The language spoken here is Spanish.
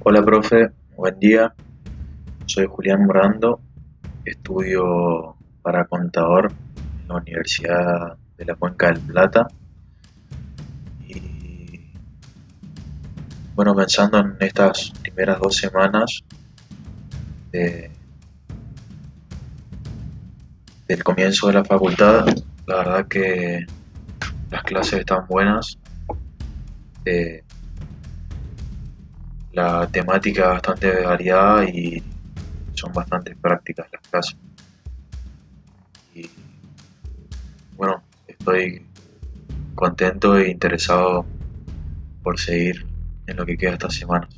Hola, profe, buen día. Soy Julián Morando, estudio para contador en la Universidad de la Cuenca del Plata. Y bueno, pensando en estas primeras dos semanas de- del comienzo de la facultad, la verdad que las clases están buenas. eh, la temática es bastante variada y son bastante prácticas las clases. Y bueno, estoy contento e interesado por seguir en lo que queda estas semanas.